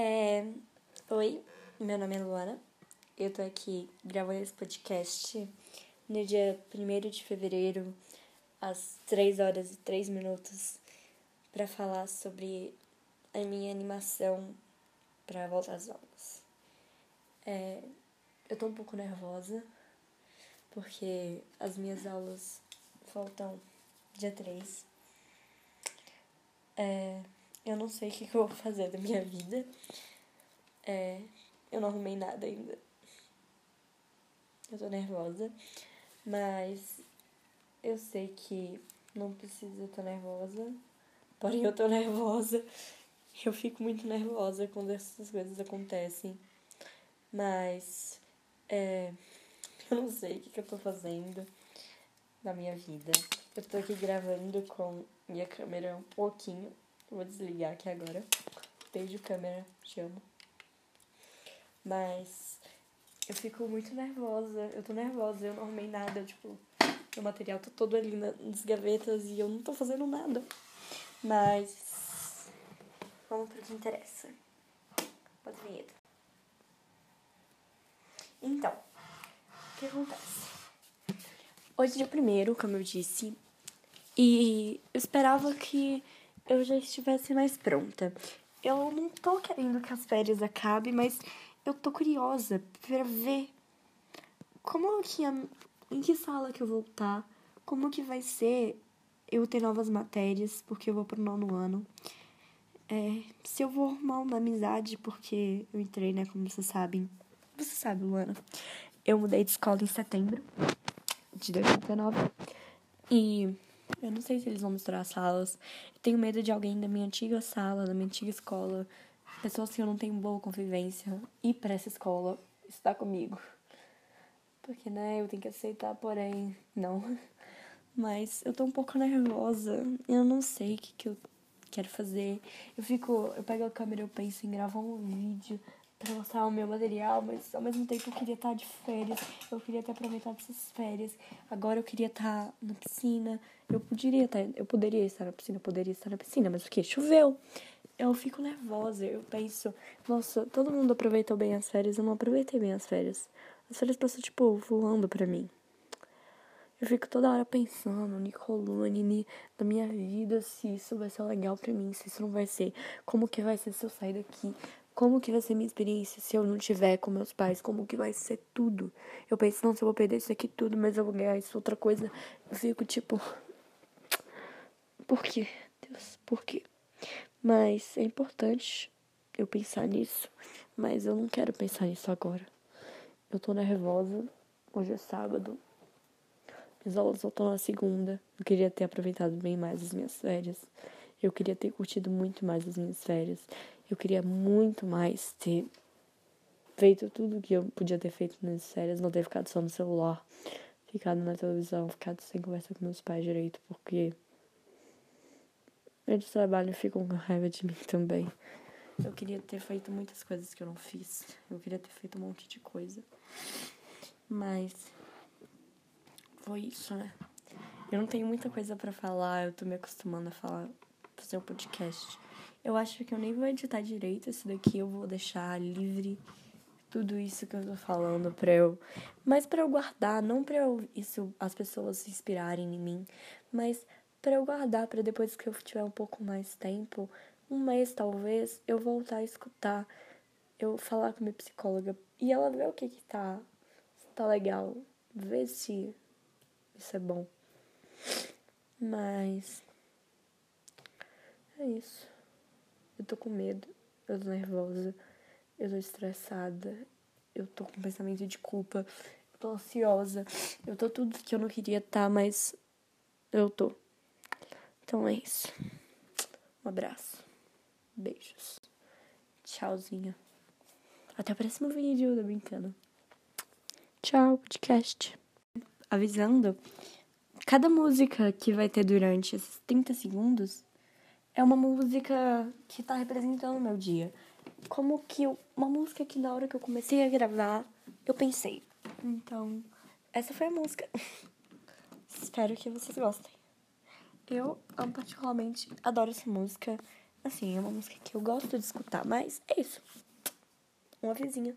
É... Oi, meu nome é Luana. Eu tô aqui gravando esse podcast no dia 1 de fevereiro, às 3 horas e 3 minutos, para falar sobre a minha animação para voltar às aulas. É... Eu tô um pouco nervosa, porque as minhas aulas faltam dia 3. Eu não sei o que, que eu vou fazer da minha vida. É, eu não arrumei nada ainda. Eu tô nervosa. Mas eu sei que não precisa estar nervosa. Porém, eu tô nervosa. Eu fico muito nervosa quando essas coisas acontecem. Mas é, eu não sei o que, que eu tô fazendo na minha vida. Eu tô aqui gravando com minha câmera um pouquinho Vou desligar aqui agora. Beijo, câmera. Te amo. Mas eu fico muito nervosa. Eu tô nervosa, eu não arrumei nada. Tipo, meu material tá todo ali nas gavetas e eu não tô fazendo nada. Mas vamos pro que interessa. Pode vinheta. Então, o que acontece? Hoje é dia primeiro, como eu disse, e eu esperava que eu já estivesse mais pronta. Eu não tô querendo que as férias acabem, mas eu tô curiosa para ver como que a, em que sala que eu vou estar, como que vai ser eu ter novas matérias, porque eu vou pro nono ano. É, se eu vou arrumar uma amizade, porque eu entrei, né, como vocês sabem. Você sabe, Luana. Eu mudei de escola em setembro de 2019. E eu não sei se eles vão misturar salas. Eu tenho medo de alguém da minha antiga sala, da minha antiga escola, pessoas que eu não tenho boa convivência, ir para essa escola, estar comigo. Porque, né, eu tenho que aceitar, porém, não. Mas eu tô um pouco nervosa. Eu não sei o que, que eu quero fazer. Eu fico, eu pego a câmera, eu penso em gravar um vídeo para mostrar o meu material, mas ao mesmo tempo eu queria estar de férias, eu queria ter aproveitado essas férias. Agora eu queria estar na piscina. Eu poderia estar, eu poderia estar na piscina, eu poderia estar na piscina, mas o que? Choveu. Eu fico nervosa, eu penso, nossa, todo mundo aproveitou bem as férias, eu não aproveitei bem as férias. As férias passam, tipo, voando pra mim. Eu fico toda hora pensando, Nicolune, na minha vida, se isso vai ser legal pra mim, se isso não vai ser. Como que vai ser se eu sair daqui? Como que vai ser minha experiência se eu não tiver com meus pais? Como que vai ser tudo? Eu penso, não, se eu vou perder isso aqui tudo, mas eu vou ganhar isso outra coisa. Eu fico tipo. Por quê? Deus, por quê? Mas é importante eu pensar nisso. Mas eu não quero pensar nisso agora. Eu tô nervosa. Hoje é sábado. Minhas aulas voltam na segunda. Eu queria ter aproveitado bem mais as minhas férias. Eu queria ter curtido muito mais as minhas férias. Eu queria muito mais ter feito tudo que eu podia ter feito nas férias, não ter ficado só no celular, ficado na televisão, ficado sem conversa com meus pais direito, porque eles trabalham e ficam com raiva de mim também. Eu queria ter feito muitas coisas que eu não fiz. Eu queria ter feito um monte de coisa. Mas foi isso, né? Eu não tenho muita coisa para falar, eu tô me acostumando a falar, fazer um podcast. Eu acho que eu nem vou editar direito esse daqui, eu vou deixar livre tudo isso que eu tô falando pra eu. Mas pra eu guardar, não pra eu, isso as pessoas se inspirarem em mim, mas para eu guardar para depois que eu tiver um pouco mais tempo, um mês talvez, eu voltar a escutar, eu falar com minha psicóloga e ela ver o que que tá, tá legal, ver se isso é bom. Mas é isso. Eu tô com medo, eu tô nervosa, eu tô estressada, eu tô com pensamento de culpa, eu tô ansiosa, eu tô tudo que eu não queria estar, tá, mas eu tô. Então é isso. Um abraço. Beijos. Tchauzinho. Até o próximo vídeo, tô brincando. Tchau, podcast. Avisando, cada música que vai ter durante esses 30 segundos é uma música que tá representando o meu dia. Como que eu, uma música que na hora que eu comecei a gravar, eu pensei. Então, essa foi a música. Espero que vocês gostem. Eu, particularmente, adoro essa música. Assim, é uma música que eu gosto de escutar, mas é isso. Uma vizinha.